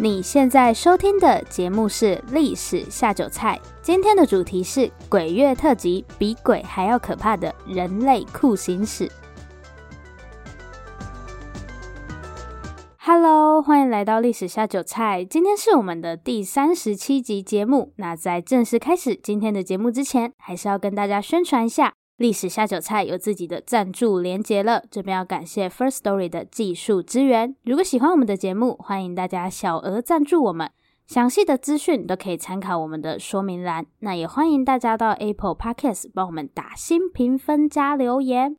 你现在收听的节目是《历史下酒菜》，今天的主题是鬼月特辑，比鬼还要可怕的人类酷刑史。Hello，欢迎来到《历史下酒菜》，今天是我们的第三十七集节目。那在正式开始今天的节目之前，还是要跟大家宣传一下。历史下酒菜有自己的赞助连结了，这边要感谢 First Story 的技术支援。如果喜欢我们的节目，欢迎大家小额赞助我们，详细的资讯都可以参考我们的说明栏。那也欢迎大家到 Apple Podcast 帮我们打新评分加留言。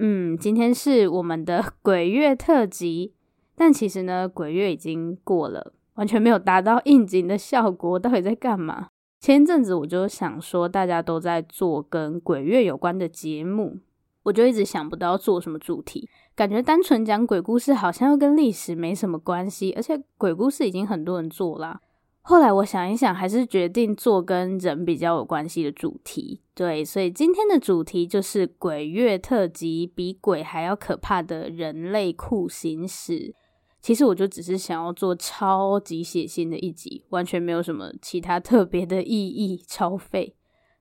嗯，今天是我们的 鬼月特辑，但其实呢，鬼月已经过了，完全没有达到应景的效果，到底在干嘛？前阵子我就想说，大家都在做跟鬼月有关的节目，我就一直想不到做什么主题，感觉单纯讲鬼故事好像又跟历史没什么关系，而且鬼故事已经很多人做啦。后来我想一想，还是决定做跟人比较有关系的主题。对，所以今天的主题就是鬼月特辑，比鬼还要可怕的人类酷刑史。其实我就只是想要做超级血腥的一集，完全没有什么其他特别的意义。超废！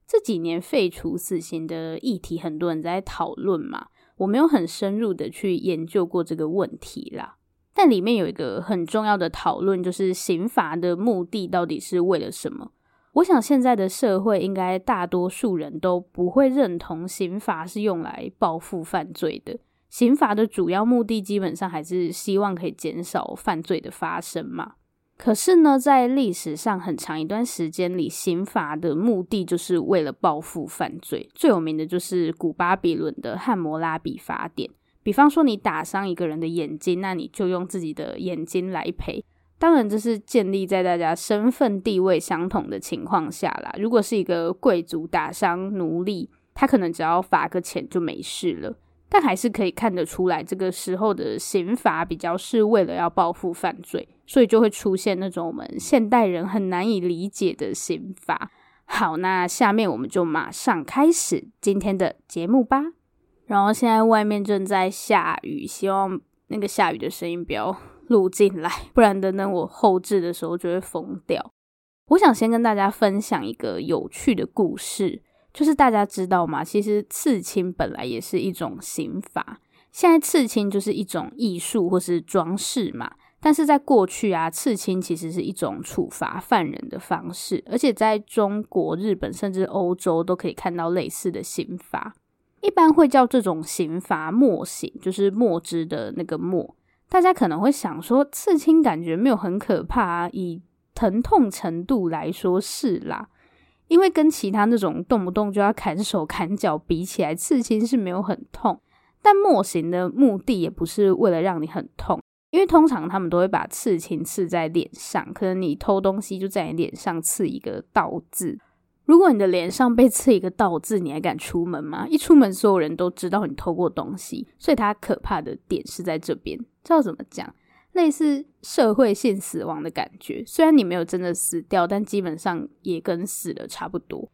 这几年废除死刑的议题，很多人在讨论嘛，我没有很深入的去研究过这个问题啦。但里面有一个很重要的讨论，就是刑罚的目的到底是为了什么？我想现在的社会应该大多数人都不会认同刑罚是用来报复犯罪的。刑罚的主要目的基本上还是希望可以减少犯罪的发生嘛。可是呢，在历史上很长一段时间里，刑罚的目的就是为了报复犯罪。最有名的就是古巴比伦的汉谟拉比法典。比方说，你打伤一个人的眼睛，那你就用自己的眼睛来赔。当然，这是建立在大家身份地位相同的情况下啦。如果是一个贵族打伤奴隶，他可能只要罚个钱就没事了。但还是可以看得出来，这个时候的刑罚比较是为了要报复犯罪，所以就会出现那种我们现代人很难以理解的刑罚。好，那下面我们就马上开始今天的节目吧。然后现在外面正在下雨，希望那个下雨的声音不要录进来，不然等等我后置的时候就会疯掉。我想先跟大家分享一个有趣的故事。就是大家知道吗？其实刺青本来也是一种刑罚。现在刺青就是一种艺术或是装饰嘛。但是在过去啊，刺青其实是一种处罚犯人的方式，而且在中国、日本甚至欧洲都可以看到类似的刑罚。一般会叫这种刑罚墨刑，就是墨汁的那个墨。大家可能会想说，刺青感觉没有很可怕啊，以疼痛程度来说是啦。因为跟其他那种动不动就要砍手砍脚比起来，刺青是没有很痛。但墨刑的目的也不是为了让你很痛，因为通常他们都会把刺青刺在脸上，可能你偷东西就在你脸上刺一个倒字。如果你的脸上被刺一个倒字，你还敢出门吗？一出门，所有人都知道你偷过东西，所以它可怕的点是在这边。知道怎么讲？类似社会性死亡的感觉，虽然你没有真的死掉，但基本上也跟死了差不多。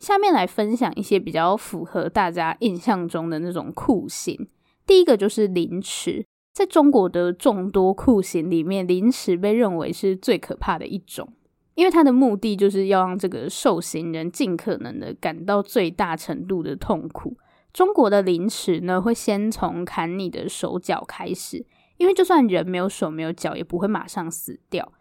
下面来分享一些比较符合大家印象中的那种酷刑。第一个就是凌迟，在中国的众多酷刑里面，凌迟被认为是最可怕的一种，因为它的目的就是要让这个受刑人尽可能的感到最大程度的痛苦。中国的凌迟呢，会先从砍你的手脚开始。因为就算人没有手没有脚，也不会马上死掉，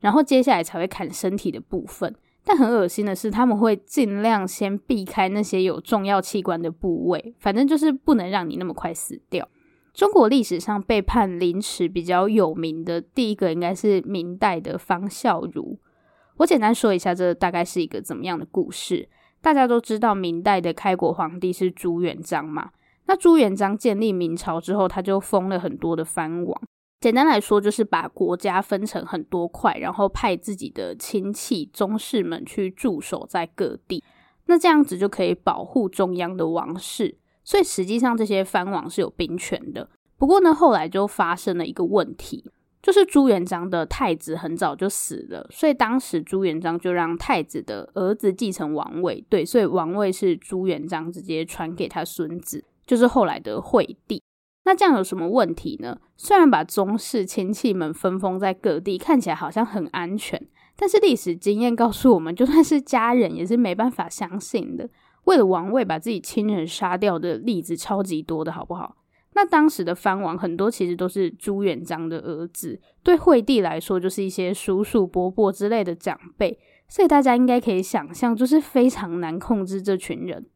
然后接下来才会砍身体的部分。但很恶心的是，他们会尽量先避开那些有重要器官的部位，反正就是不能让你那么快死掉。中国历史上被判凌迟比较有名的第一个，应该是明代的方孝孺。我简单说一下，这大概是一个怎么样的故事。大家都知道，明代的开国皇帝是朱元璋嘛。那朱元璋建立明朝之后，他就封了很多的藩王。简单来说，就是把国家分成很多块，然后派自己的亲戚、宗室们去驻守在各地。那这样子就可以保护中央的王室。所以实际上这些藩王是有兵权的。不过呢，后来就发生了一个问题，就是朱元璋的太子很早就死了，所以当时朱元璋就让太子的儿子继承王位。对，所以王位是朱元璋直接传给他孙子。就是后来的惠帝，那这样有什么问题呢？虽然把宗室亲戚们分封在各地，看起来好像很安全，但是历史经验告诉我们，就算是家人也是没办法相信的。为了王位把自己亲人杀掉的例子超级多的，好不好？那当时的藩王很多其实都是朱元璋的儿子，对惠帝来说就是一些叔叔伯伯之类的长辈，所以大家应该可以想象，就是非常难控制这群人。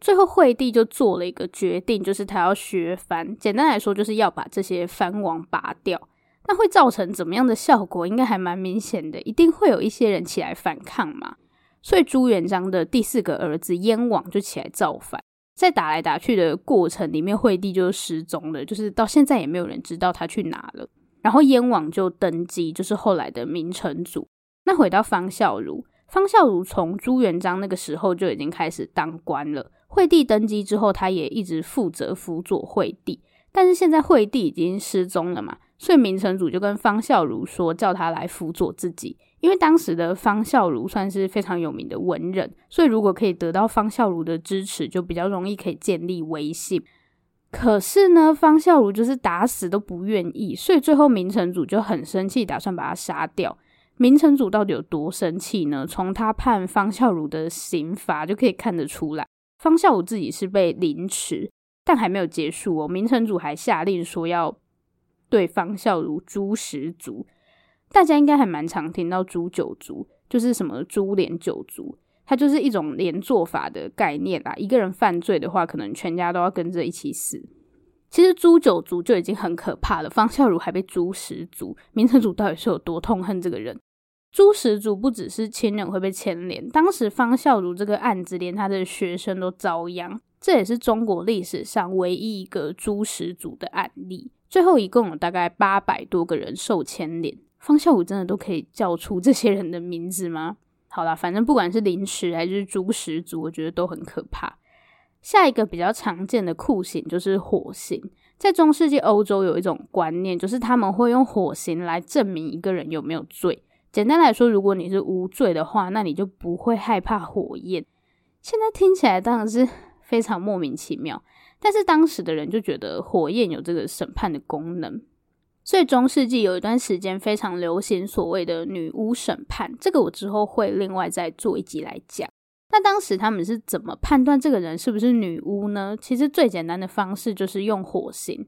最后，惠帝就做了一个决定，就是他要削藩。简单来说，就是要把这些藩王拔掉。那会造成怎么样的效果？应该还蛮明显的，一定会有一些人起来反抗嘛。所以朱元璋的第四个儿子燕王就起来造反。在打来打去的过程里面，惠帝就失踪了，就是到现在也没有人知道他去哪了。然后燕王就登基，就是后来的明成祖。那回到方孝孺，方孝孺从朱元璋那个时候就已经开始当官了。惠帝登基之后，他也一直负责辅佐惠帝，但是现在惠帝已经失踪了嘛，所以明成祖就跟方孝孺说，叫他来辅佐自己。因为当时的方孝孺算是非常有名的文人，所以如果可以得到方孝孺的支持，就比较容易可以建立威信。可是呢，方孝孺就是打死都不愿意，所以最后明成祖就很生气，打算把他杀掉。明成祖到底有多生气呢？从他判方孝孺的刑罚就可以看得出来。方孝孺自己是被凌迟，但还没有结束哦。明成祖还下令说要对方孝孺诛十族。大家应该还蛮常听到诛九族，就是什么株连九族，它就是一种连坐法的概念啦。一个人犯罪的话，可能全家都要跟着一起死。其实诛九族就已经很可怕了，方孝孺还被诛十族，明成祖到底是有多痛恨这个人？诛十族不只是亲人会被牵连，当时方孝孺这个案子连他的学生都遭殃，这也是中国历史上唯一一个诛十族的案例。最后一共有大概八百多个人受牵连，方孝孺真的都可以叫出这些人的名字吗？好啦，反正不管是凌迟还是诛十族，我觉得都很可怕。下一个比较常见的酷刑就是火刑，在中世纪欧洲有一种观念，就是他们会用火刑来证明一个人有没有罪。简单来说，如果你是无罪的话，那你就不会害怕火焰。现在听起来当然是非常莫名其妙，但是当时的人就觉得火焰有这个审判的功能，所以中世纪有一段时间非常流行所谓的女巫审判。这个我之后会另外再做一集来讲。那当时他们是怎么判断这个人是不是女巫呢？其实最简单的方式就是用火刑。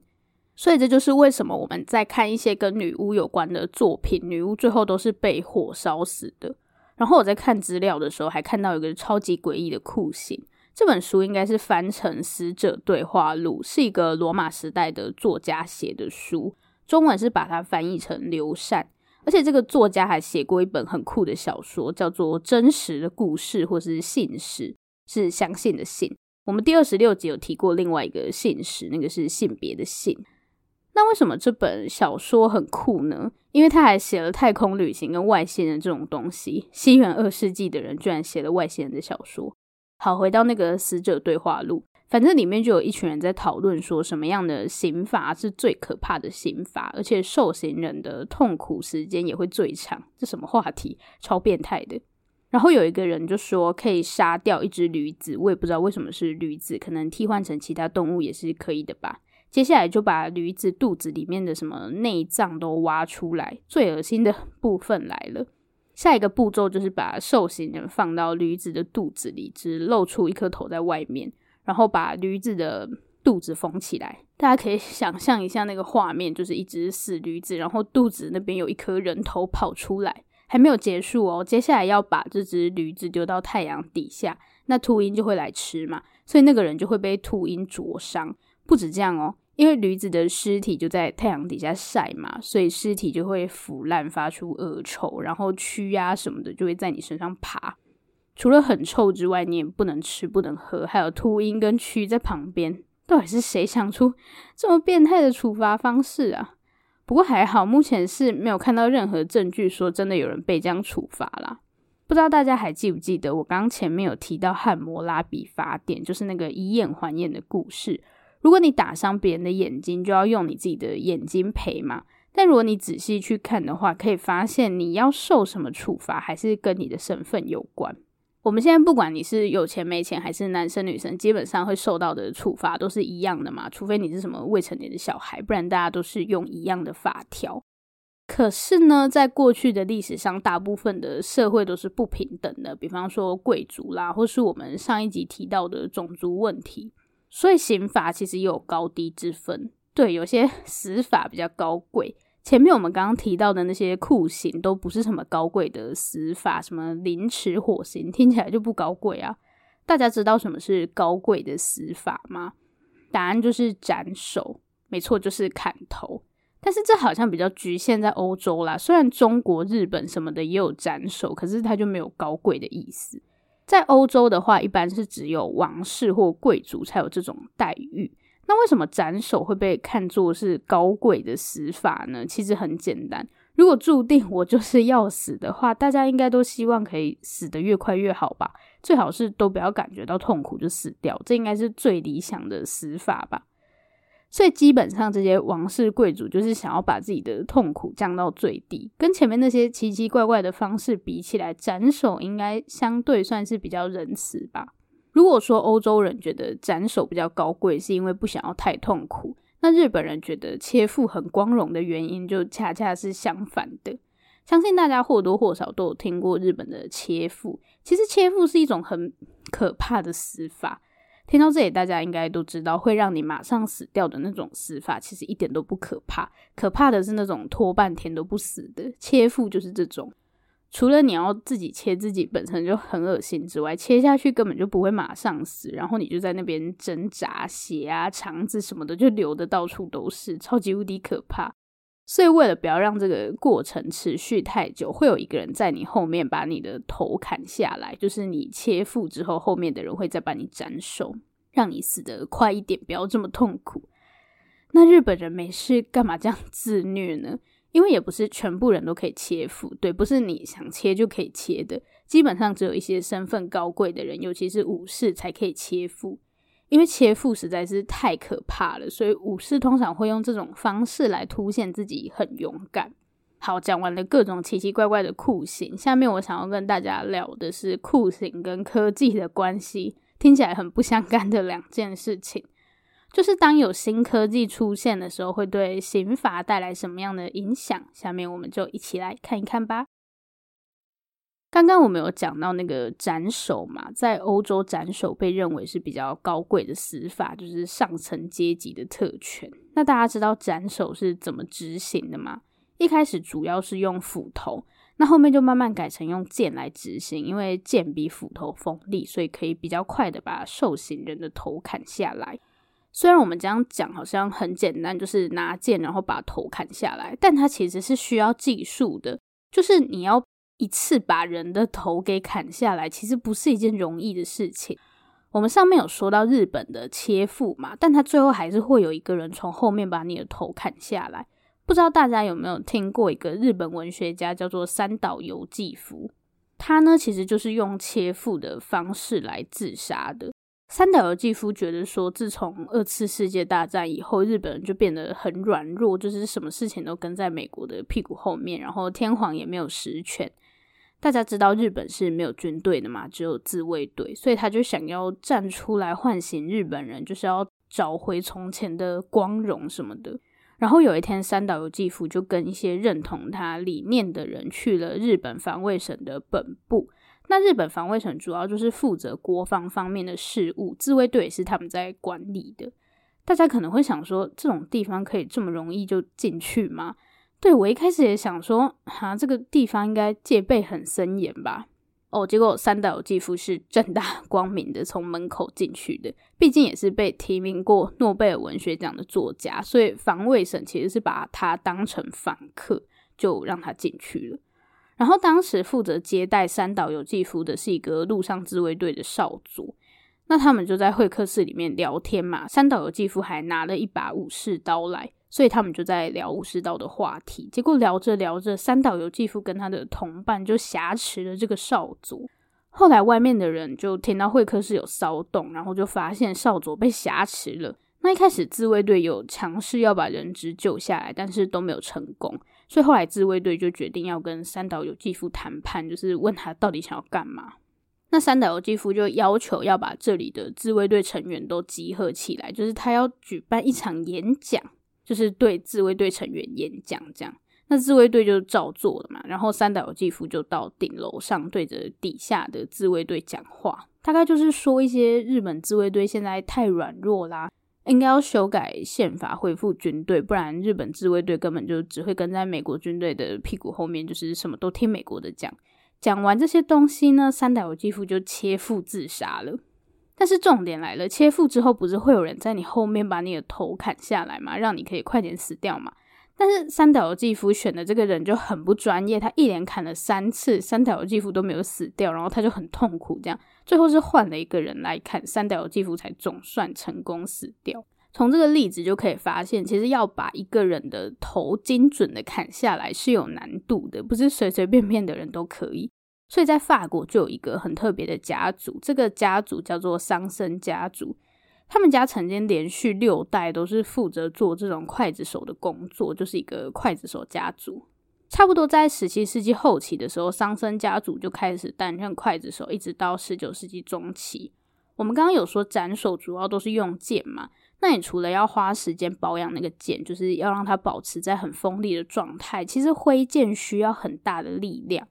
所以这就是为什么我们在看一些跟女巫有关的作品，女巫最后都是被火烧死的。然后我在看资料的时候，还看到一个超级诡异的酷刑。这本书应该是翻成《死者对话录》，是一个罗马时代的作家写的书，中文是把它翻译成刘禅。而且这个作家还写过一本很酷的小说，叫做《真实的故事》或是信史，是相信的信。我们第二十六集有提过另外一个信史，那个是性别的性。那为什么这本小说很酷呢？因为他还写了太空旅行跟外星人这种东西。西元二世纪的人居然写了外星人的小说。好，回到那个死者对话录，反正里面就有一群人在讨论说什么样的刑罚是最可怕的刑罚，而且受刑人的痛苦时间也会最长。这什么话题？超变态的。然后有一个人就说可以杀掉一只驴子，我也不知道为什么是驴子，可能替换成其他动物也是可以的吧。接下来就把驴子肚子里面的什么内脏都挖出来，最恶心的部分来了。下一个步骤就是把受刑人放到驴子的肚子里，只露出一颗头在外面，然后把驴子的肚子封起来。大家可以想象一下那个画面，就是一只死驴子，然后肚子那边有一颗人头跑出来。还没有结束哦，接下来要把这只驴子丢到太阳底下，那秃鹰就会来吃嘛，所以那个人就会被秃鹰灼伤。不止这样哦。因为驴子的尸体就在太阳底下晒嘛，所以尸体就会腐烂，发出恶臭，然后蛆啊什么的就会在你身上爬。除了很臭之外，你也不能吃，不能喝，还有秃鹰跟蛆在旁边。到底是谁想出这么变态的处罚方式啊？不过还好，目前是没有看到任何证据说真的有人被这样处罚啦。不知道大家还记不记得我刚刚前面有提到汉谟拉比法典，就是那个以眼还眼的故事。如果你打伤别人的眼睛，就要用你自己的眼睛赔嘛。但如果你仔细去看的话，可以发现你要受什么处罚，还是跟你的身份有关。我们现在不管你是有钱没钱，还是男生女生，基本上会受到的处罚都是一样的嘛，除非你是什么未成年的小孩，不然大家都是用一样的法条。可是呢，在过去的历史上，大部分的社会都是不平等的，比方说贵族啦，或是我们上一集提到的种族问题，所以刑罚其实也有高低之分。对，有些 死法比较高贵。前面我们刚刚提到的那些酷刑都不是什么高贵的死法，什么凌迟、火刑，听起来就不高贵啊。大家知道什么是高贵的死法吗？答案就是斩首，没错，就是砍头。但是这好像比较局限在欧洲啦，虽然中国、日本什么的也有斩首，可是它就没有高贵的意思。在欧洲的话，一般是只有王室或贵族才有这种待遇。那为什么斩首会被看作是高贵的死法呢？其实很简单，如果注定我就是要死的话，大家应该都希望可以死得越快越好吧？最好是都不要感觉到痛苦就死掉，这应该是最理想的死法吧？所以基本上这些王室贵族就是想要把自己的痛苦降到最低，跟前面那些奇奇怪怪的方式比起来，斩首应该相对算是比较仁慈吧。如果说欧洲人觉得斩首比较高贵，是因为不想要太痛苦，那日本人觉得切腹很光荣的原因，就恰恰是相反的。相信大家或多或少都有听过日本的切腹，其实切腹是一种很可怕的死法。听到这里，大家应该都知道，会让你马上死掉的那种死法，其实一点都不可怕。可怕的是那种拖半天都不死的，切腹就是这种。除了你要自己切自己本身就很恶心之外，切下去根本就不会马上死，然后你就在那边挣扎，血啊、肠子什么的就流的到处都是，超级无敌可怕。所以为了不要让这个过程持续太久，会有一个人在你后面把你的头砍下来，就是你切腹之后，后面的人会再把你斩首，让你死得快一点，不要这么痛苦。那日本人没事干嘛这样自虐呢？因为也不是全部人都可以切腹，对，不是你想切就可以切的。基本上只有一些身份高贵的人，尤其是武士才可以切腹。因为切腹实在是太可怕了，所以武士通常会用这种方式来凸显自己很勇敢。好，讲完了各种奇奇怪怪的酷刑，下面我想要跟大家聊的是酷刑跟科技的关系，听起来很不相干的两件事情。就是当有新科技出现的时候，会对刑罚带来什么样的影响？下面我们就一起来看一看吧。刚刚我们有讲到那个斩首嘛，在欧洲斩首被认为是比较高贵的死法，就是上层阶级的特权。那大家知道斩首是怎么执行的吗？一开始主要是用斧头，那后面就慢慢改成用剑来执行，因为剑比斧头锋利，所以可以比较快的把受刑人的头砍下来。虽然我们这样讲好像很简单，就是拿剑然后把头砍下来，但它其实是需要技术的。就是你要一次把人的头给砍下来，其实不是一件容易的事情。我们上面有说到日本的切腹嘛，但他最后还是会有一个人从后面把你的头砍下来。不知道大家有没有听过一个日本文学家叫做三岛由纪夫，他呢其实就是用切腹的方式来自杀的。三岛由纪夫觉得说，自从二次世界大战以后，日本人就变得很软弱，就是什么事情都跟在美国的屁股后面，然后天皇也没有实权。大家知道日本是没有军队的嘛，只有自卫队，所以他就想要站出来唤醒日本人，就是要找回从前的光荣什么的。然后有一天，三岛由纪夫就跟一些认同他理念的人去了日本防卫省的本部。那日本防卫省主要就是负责国防方面的事务，自卫队也是他们在管理的。大家可能会想说，这种地方可以这么容易就进去吗？对，我一开始也想说，哈，这个地方应该戒备很森严吧？哦，结果三岛由纪夫是正大光明的从门口进去的，毕竟也是被提名过诺贝尔文学奖的作家，所以防卫省其实是把他当成访客，就让他进去了。然后当时负责接待三岛由纪夫的是一个陆上自卫队的少佐，那他们就在会客室里面聊天嘛。三岛由纪夫还拿了一把武士刀来，所以他们就在聊武士刀的话题。结果聊着聊着，三岛由纪夫跟他的同伴就挟持了这个少佐。后来外面的人就听到会客室有骚动，然后就发现少佐被挟持了。那一开始自卫队有尝试要把人质救下来，但是都没有成功。所以后来自卫队就决定要跟三岛由纪夫谈判，就是问他到底想要干嘛。那三岛由纪夫就要求要把这里的自卫队成员都集合起来，就是他要举办一场演讲，就是对自卫队成员演讲这样。那自卫队就照做了嘛，然后三岛由纪夫就到顶楼上对着底下的自卫队讲话，大概就是说一些日本自卫队现在太软弱啦，应该要修改宪法恢复军队，不然日本自卫队根本就只会跟在美国军队的屁股后面，就是什么都听美国的讲。讲完这些东西呢，三岛由纪夫就切腹自杀了。但是重点来了，切腹之后不是会有人在你后面把你的头砍下来吗？让你可以快点死掉嘛。但是三岛由纪夫选的这个人就很不专业，他一连砍了三次，三岛由纪夫都没有死掉，然后他就很痛苦，这样最后是换了一个人来砍，三岛由纪夫才总算成功死掉。从这个例子就可以发现，其实要把一个人的头精准的砍下来是有难度的，不是随随便便的人都可以。所以在法国就有一个很特别的家族，这个家族叫做桑森家族。他们家曾经连续六代都是负责做这种刽子手的工作，就是一个刽子手家族。差不多在十七世纪后期的时候，桑森家族就开始担任刽子手，一直到十九世纪中期。我们刚刚有说斩首主要都是用剑嘛。那你除了要花时间保养那个剑，就是要让它保持在很锋利的状态，其实挥剑需要很大的力量，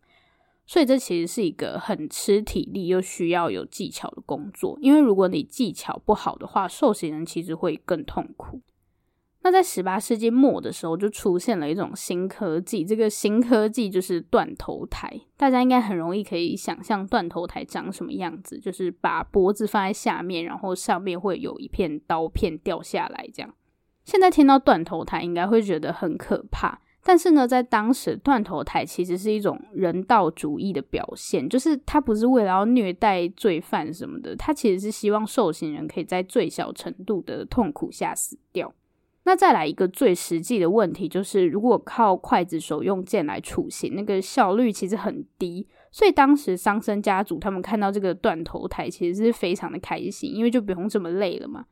所以这其实是一个很吃体力又需要有技巧的工作。因为如果你技巧不好的话，受刑人其实会更痛苦。那在十八世纪末的时候，就出现了一种新科技。这个新科技就是断头台。大家应该很容易可以想象断头台长什么样子，就是把脖子放在下面，然后上面会有一片刀片掉下来这样。现在听到断头台，应该会觉得很可怕。但是呢，在当时，断头台其实是一种人道主义的表现，就是它不是为了要虐待罪犯什么的，它其实是希望受刑人可以在最小程度的痛苦下死掉。那再来一个最实际的问题，就是如果靠刽子手用剑来处刑，那个效率其实很低。所以当时桑森家族他们看到这个断头台，其实是非常的开心，因为就不用这么累了嘛。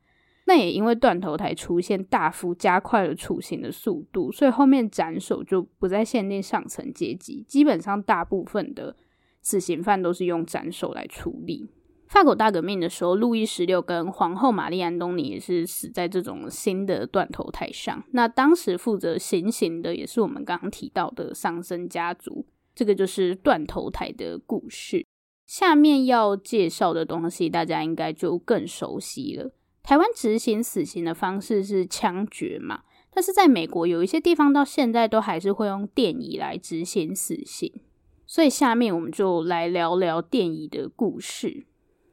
那也因为断头台出现，大幅加快了处刑的速度，所以后面斩首就不再限定上层阶级，基本上大部分的死刑犯都是用斩首来处理。法国大革命的时候，路易十六跟皇后玛丽安东尼也是死在这种新的断头台上。那当时负责行刑的也是我们刚刚提到的桑森家族。这个就是断头台的故事。下面要介绍的东西，大家应该就更熟悉了。台湾执行死刑的方式是枪决嘛，但是在美国有一些地方到现在都还是会用电椅来执行死刑。所以下面我们就来聊聊电椅的故事。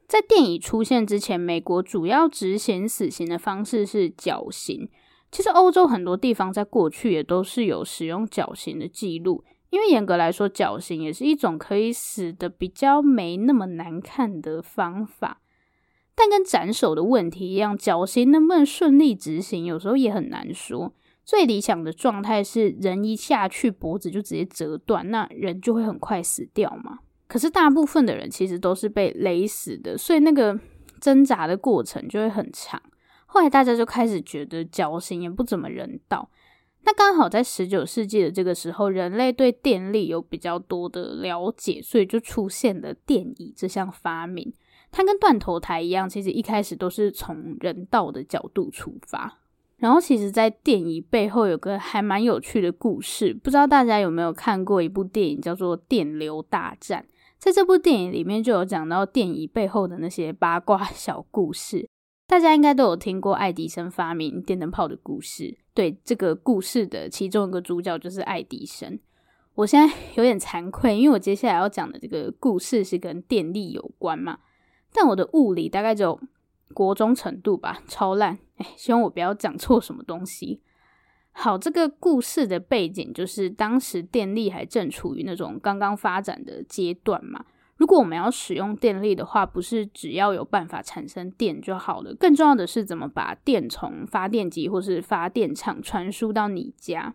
在电椅出现之前，美国主要执行死刑的方式是绞刑。其实欧洲很多地方在过去也都是有使用绞刑的记录，因为严格来说，绞刑也是一种可以死的比较没那么难看的方法。但跟斩首的问题一样，绞刑能不能顺利执行，有时候也很难说。最理想的状态是人一下去，脖子就直接折断，那人就会很快死掉嘛。可是大部分的人其实都是被勒死的，所以那个挣扎的过程就会很长。后来大家就开始觉得绞刑也不怎么人道。那刚好在十九世纪的这个时候，人类对电力有比较多的了解，所以就出现了电椅这项发明。它跟断头台一样，其实一开始都是从人道的角度出发。然后，其实，在电椅背后有个还蛮有趣的故事，不知道大家有没有看过一部电影，叫做《电流大战》。在这部电影里面，就有讲到电椅背后的那些八卦 小故事。大家应该都有听过爱迪生发明电灯泡的故事。对，这个故事的其中一个主角就是爱迪生。我现在 有点惭愧，因为我接下来要讲的这个故事是跟电力有关嘛。但我的物理大概只有国中程度吧，超烂。哎，希望我不要讲错什么东西。好，这个故事的背景就是当时电力还正处于那种刚刚发展的阶段嘛。如果我们要使用电力的话，不是只要有办法产生电就好了，更重要的是怎么把电从发电机或是发电厂传输到你家。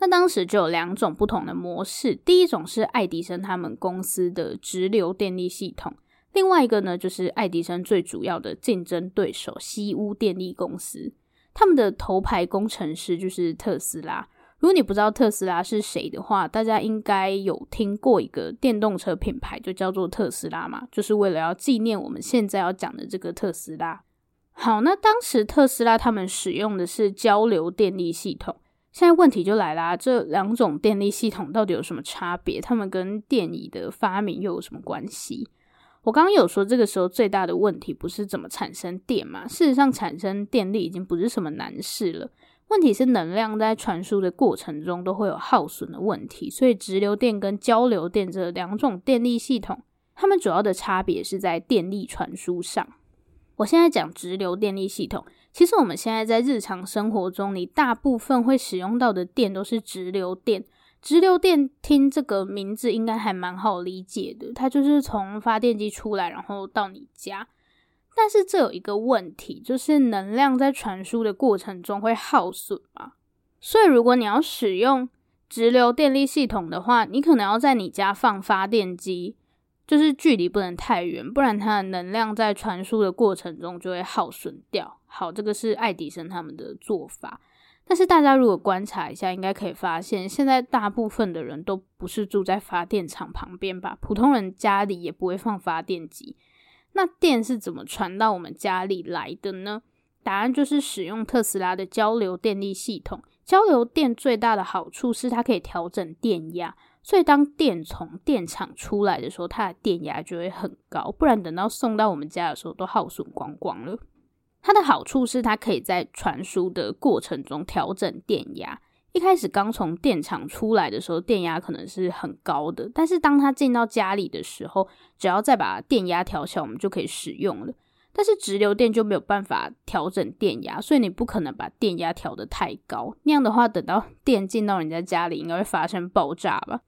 那当时就有两种不同的模式，第一种是爱迪生他们公司的直流电力系统，另外一个呢就是爱迪生最主要的竞争对手西屋电力公司。他们的头牌工程师就是特斯拉。如果你不知道特斯拉是谁的话，大家应该有听过一个电动车品牌，就叫做特斯拉嘛，就是为了要纪念我们现在要讲的这个特斯拉。好，那当时特斯拉他们使用的是交流电力系统。现在问题就来啦，这两种电力系统到底有什么差别？它们跟电椅的发明又有什么关系？我刚刚有说，这个时候最大的问题不是怎么产生电嘛？事实上，产生电力已经不是什么难事了。问题是能量在传输的过程中都会有耗损的问题，所以直流电跟交流电这两种电力系统，它们主要的差别是在电力传输上。我现在讲直流电力系统，其实我们现在在日常生活中，你大部分会使用到的电都是直流电。直流电听这个名字应该还蛮好理解的，它就是从发电机出来，然后到你家。但是这有一个问题，就是能量在传输的过程中会耗损嘛。所以如果你要使用直流电力系统的话，你可能要在你家放发电机，就是距离不能太远，不然它的能量在传输的过程中就会耗损掉。好，这个是爱迪生他们的做法。但是大家如果观察一下，应该可以发现，现在大部分的人都不是住在发电厂旁边吧？普通人家里也不会放发电机。那电是怎么传到我们家里来的呢？答案就是使用特斯拉的交流电力系统。交流电最大的好处是它可以调整电压，所以当电从电厂出来的时候，它的电压就会很高，不然等到送到我们家的时候都耗损光光了。它的好处是它可以在传输的过程中调整电压。一开始刚从电厂出来的时候，电压可能是很高的，但是当它进到家里的时候，只要再把电压调小，我们就可以使用了。但是直流电就没有办法调整电压，所以你不可能把电压调得太高，那样的话，等到电进到人家家里，应该会发生爆炸吧？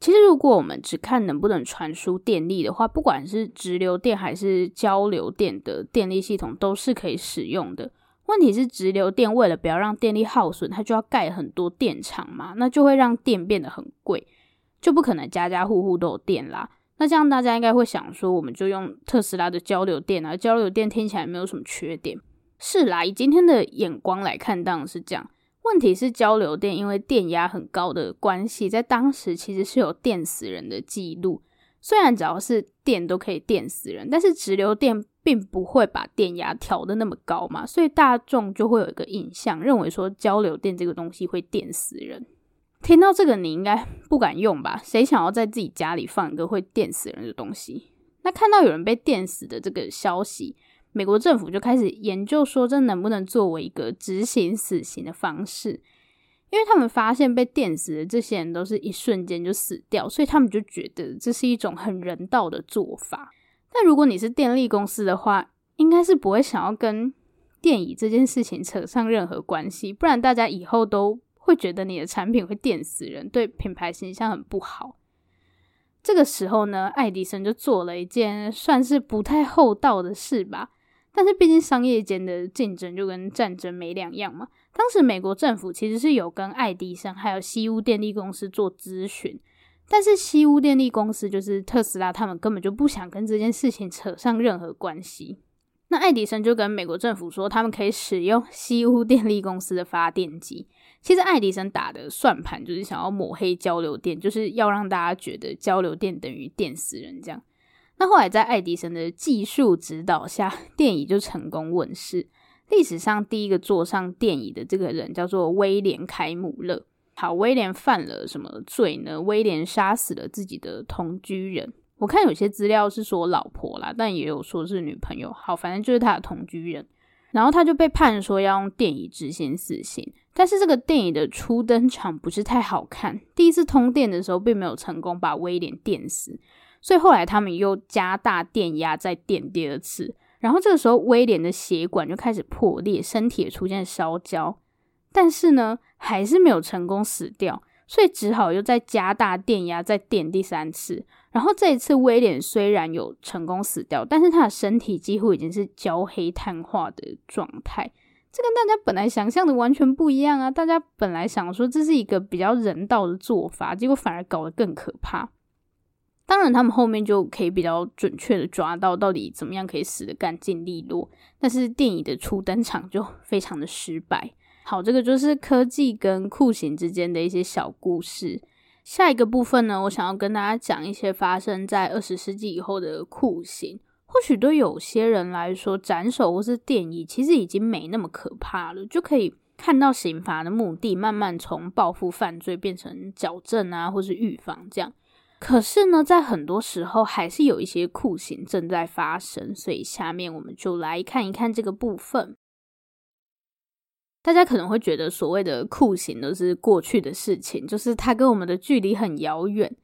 其实，如果我们只看能不能传输电力的话，不管是直流电还是交流电的电力系统，都是可以使用的。问题是直流电为了不要让电力耗损，它就要盖很多电厂嘛，那就会让电变得很贵，就不可能家家户户都有电啦。那这样大家应该会想说，我们就用特斯拉的交流电啊，交流电听起来没有什么缺点。是啦，以今天的眼光来看，当然是这样。问题是交流电因为电压很高的关系，在当时其实是有电死人的记录。虽然只要是电都可以电死人，但是直流电。并不会把电压调得那么高嘛，所以大众就会有一个印象，认为说交流电这个东西会电死人。听到这个，你应该不敢用吧？谁想要在自己家里放一个会电死人的东西？那看到有人被电死的这个消息，美国政府就开始研究说，这能不能作为一个执行死刑的方式？因为他们发现被电死的这些人都是一瞬间就死掉，所以他们就觉得这是一种很人道的做法。但如果你是电力公司的话，应该是不会想要跟电椅这件事情扯上任何关系，不然大家以后都会觉得你的产品会电死人，对品牌形象很不好。这个时候呢，爱迪生就做了一件算是不太厚道的事吧。但是毕竟商业间的竞争就跟战争没两样嘛。当时美国政府其实是有跟爱迪生还有西屋电力公司做咨询。但是西屋电力公司就是特斯拉，他们根本就不想跟这件事情扯上任何关系。那爱迪生就跟美国政府说，他们可以使用西屋电力公司的发电机。其实爱迪生打的算盘就是想要抹黑交流电，就是要让大家觉得交流电等于电死人这样。那后来在爱迪生的技术指导下，电椅就成功问世。历史上第一个坐上电椅的这个人叫做威廉凯姆勒。好，威廉犯了什么罪呢？威廉杀死了自己的同居人。我看有些资料是说老婆啦，但也有说是女朋友。好，反正就是他的同居人。然后他就被判说要用电椅执行死刑。但是这个电椅的初登场不是太好看，第一次通电的时候并没有成功把威廉电死，所以后来他们又加大电压再电第二次。然后这个时候威廉的血管就开始破裂，身体也出现烧焦。但是呢，还是没有成功死掉，所以只好又再加大电压，再电第三次。然后这一次，威廉虽然有成功死掉，但是他的身体几乎已经是焦黑碳化的状态。这跟大家本来想象的完全不一样啊！大家本来想说这是一个比较人道的做法，结果反而搞得更可怕。当然，他们后面就可以比较准确的抓到到底怎么样可以死得干净利落，但是电椅的初登场就非常的失败。好，这个就是科技跟酷刑之间的一些小故事。下一个部分呢，我想要跟大家讲一些发生在二十世纪以后的酷刑。或许对有些人来说，斩首或是电椅其实已经没那么可怕了，就可以看到刑罚的目的慢慢从报复犯罪变成矫正啊，或是预防这样。可是呢，在很多时候还是有一些酷刑正在发生，所以下面我们就来看一看这个部分。大家可能会觉得所谓的酷刑都是过去的事情，就是它跟我们的距离很遥远。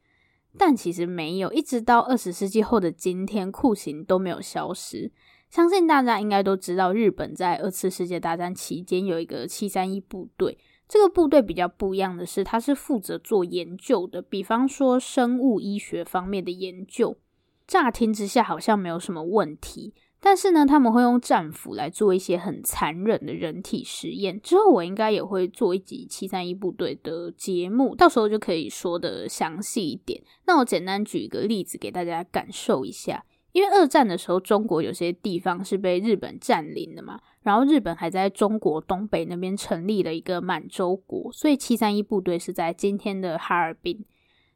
但其实没有，一直到二十世纪后的今天，酷刑都没有消失。相信大家应该都知道，日本在二次世界大战期间有一个七三一部队。这个部队比较不一样的是，它是负责做研究的，比方说生物医学方面的研究。乍听之下好像没有什么问题。但是呢，他们会用战俘来做一些很残忍的人体实验。之后我应该也会做一集七三一部队的节目，到时候就可以说的详细一点。那我简单举一个例子给大家感受一下。因为二战的时候，中国有些地方是被日本占领的嘛，然后日本还在中国东北那边成立了一个满洲国，所以七三一部队是在今天的哈尔滨。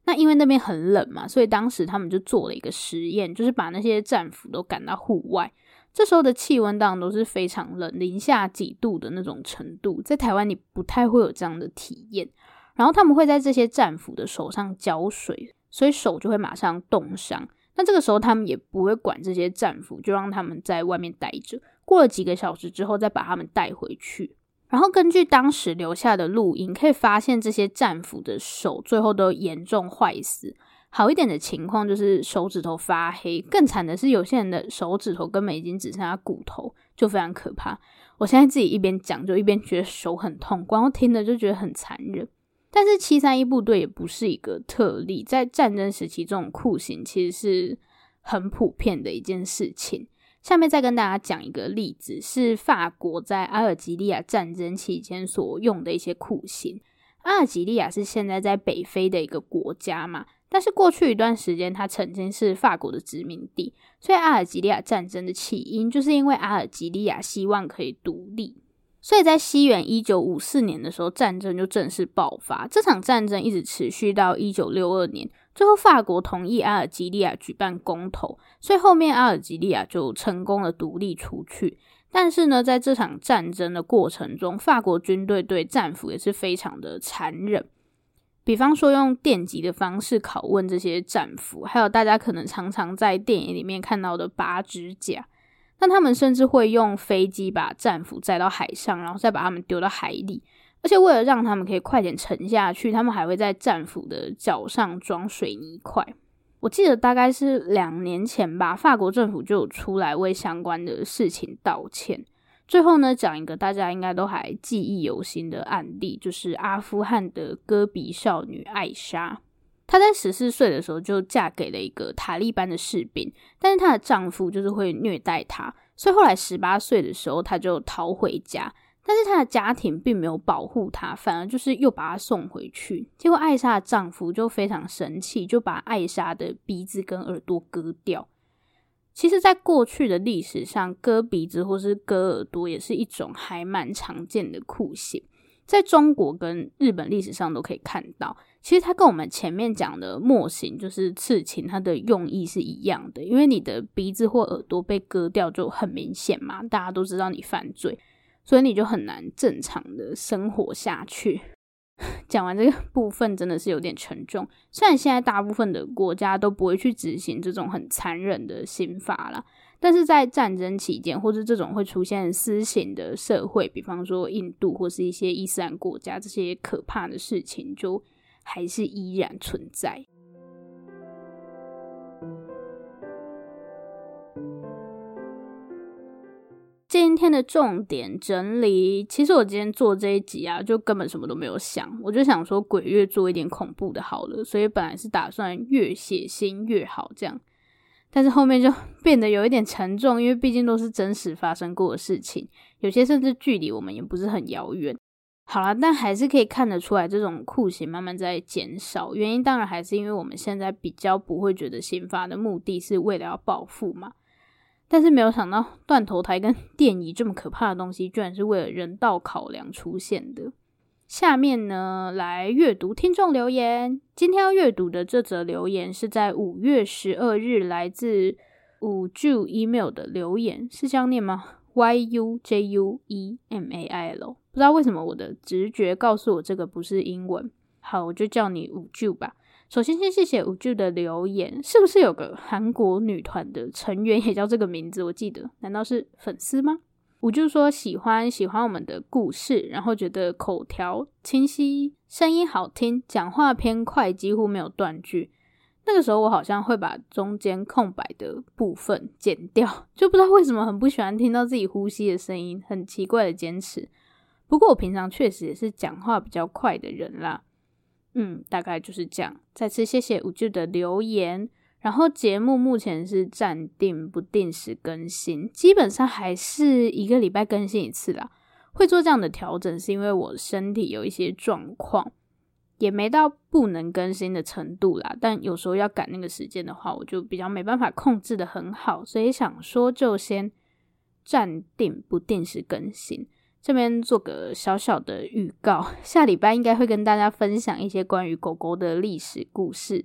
那因为那边很冷嘛，所以当时他们就做了一个实验，就是把那些战俘都赶到户外。这时候的气温当然都是非常冷，零下几度的那种程度，在台湾你不太会有这样的体验。然后他们会在这些战俘的手上浇水，所以手就会马上冻伤。那这个时候他们也不会管这些战俘，就让他们在外面待着。过了几个小时之后，再把他们带回去。然后根据当时留下的录音，可以发现这些战俘的手最后都严重坏死。好一点的情况就是手指头发黑，更惨的是有些人的手指头根本已经只剩下骨头，就非常可怕。我现在自己一边讲，就一边觉得手很痛，光听了就觉得很残忍。但是七三一部队也不是一个特例，在战争时期这种酷刑其实是很普遍的一件事情。下面再跟大家讲一个例子，是法国在阿尔及利亚战争期间所用的一些酷刑。阿尔及利亚是现在在北非的一个国家嘛，但是过去一段时间，它曾经是法国的殖民地，所以阿尔及利亚战争的起因就是因为阿尔及利亚希望可以独立。所以在西元一九五四年的时候，战争就正式爆发。这场战争一直持续到一九六二年。最后，法国同意阿尔及利亚举办公投，所以后面阿尔及利亚就成功的独立出去。但是呢，在这场战争的过程中，法国军队对战俘也是非常的残忍。比方说，用电击的方式拷问这些战俘，还有大家可能常常在电影里面看到的拔指甲。那他们甚至会用飞机把战俘载到海上，然后再把他们丢到海里。而且为了让他们可以快点沉下去，他们还会在战俘的脚上装水泥块。我记得大概是两年前吧，法国政府就出来为相关的事情道歉。最后呢，讲一个大家应该都还记忆犹新的案例，就是阿富汗的戈壁少女艾莎。她在十四岁的时候就嫁给了一个塔利班的士兵，但是她的丈夫就是会虐待她，所以后来十八岁的时候，她就逃回家。但是她的家庭并没有保护她，反而就是又把她送回去。结果艾莎的丈夫就非常生气，就把艾莎的鼻子跟耳朵割掉。其实，在过去的历史上，割鼻子或是割耳朵也是一种还蛮常见的酷刑。在中国跟日本历史上都可以看到。其实它跟我们前面讲的墨刑，就是刺青，它的用意是一样的。因为你的鼻子或耳朵被割掉就很明显嘛，大家都知道你犯罪。所以你就很难正常的生活下去。讲完这个部分真的是有点沉重。虽然现在大部分的国家都不会去执行这种很残忍的刑罚啦，但是在战争期间或是这种会出现私刑的社会，比方说印度或是一些伊斯兰国家，这些可怕的事情就还是依然存在。今天的重点整理，其实我今天做这一集啊，就根本什么都没有想，我就想说鬼月做一点恐怖的好了，所以本来是打算越血腥越好这样，但是后面就 变得有一点沉重，因为毕竟都是真实发生过的事情，有些甚至距离我们也不是很遥远。好啦，但还是可以看得出来，这种酷刑慢慢在减少，原因当然还是因为我们现在比较不会觉得刑罚的目的是为了要报复嘛。但是没有想到断头台跟 电椅这么可怕的东西，居然是为了人道考量出现的。下面呢，来阅读听众留言。今天要阅读的这则留言是在五月十二日来自五 Ju email 的留言，是这样念吗？Y U J U E M A I L。不知道为什么我的直觉告诉我这个不是英文。好，我就叫你五 Ju 吧。首先，先谢谢五 Ju 的留言，是不是有个韩国女团的成员也叫这个名字？我记得，难道是粉丝吗？我就说喜欢喜欢我们的故事，然后觉得口条清晰，声音好听，讲话偏快，几乎没有断句。那个时候我好像会把中间空白的部分剪掉，就不知道为什么很不喜欢听到自己呼吸的声音，很奇怪的坚持。不过我平常确实也是讲话比较快的人啦。嗯，大概就是这样。再次谢谢五舅的留言。然后节目目前是暂定不定时更新，基本上还是一个礼拜更新一次啦。会做这样的调整，是因为我身体有一些状况，也没到不能更新的程度啦。但有时候要赶那个时间的话，我就比较没办法控制的很好，所以想说就先暂定不定时更新。这边做个小小的预告，下礼拜应该会跟大家分享一些关于狗狗的历史故事，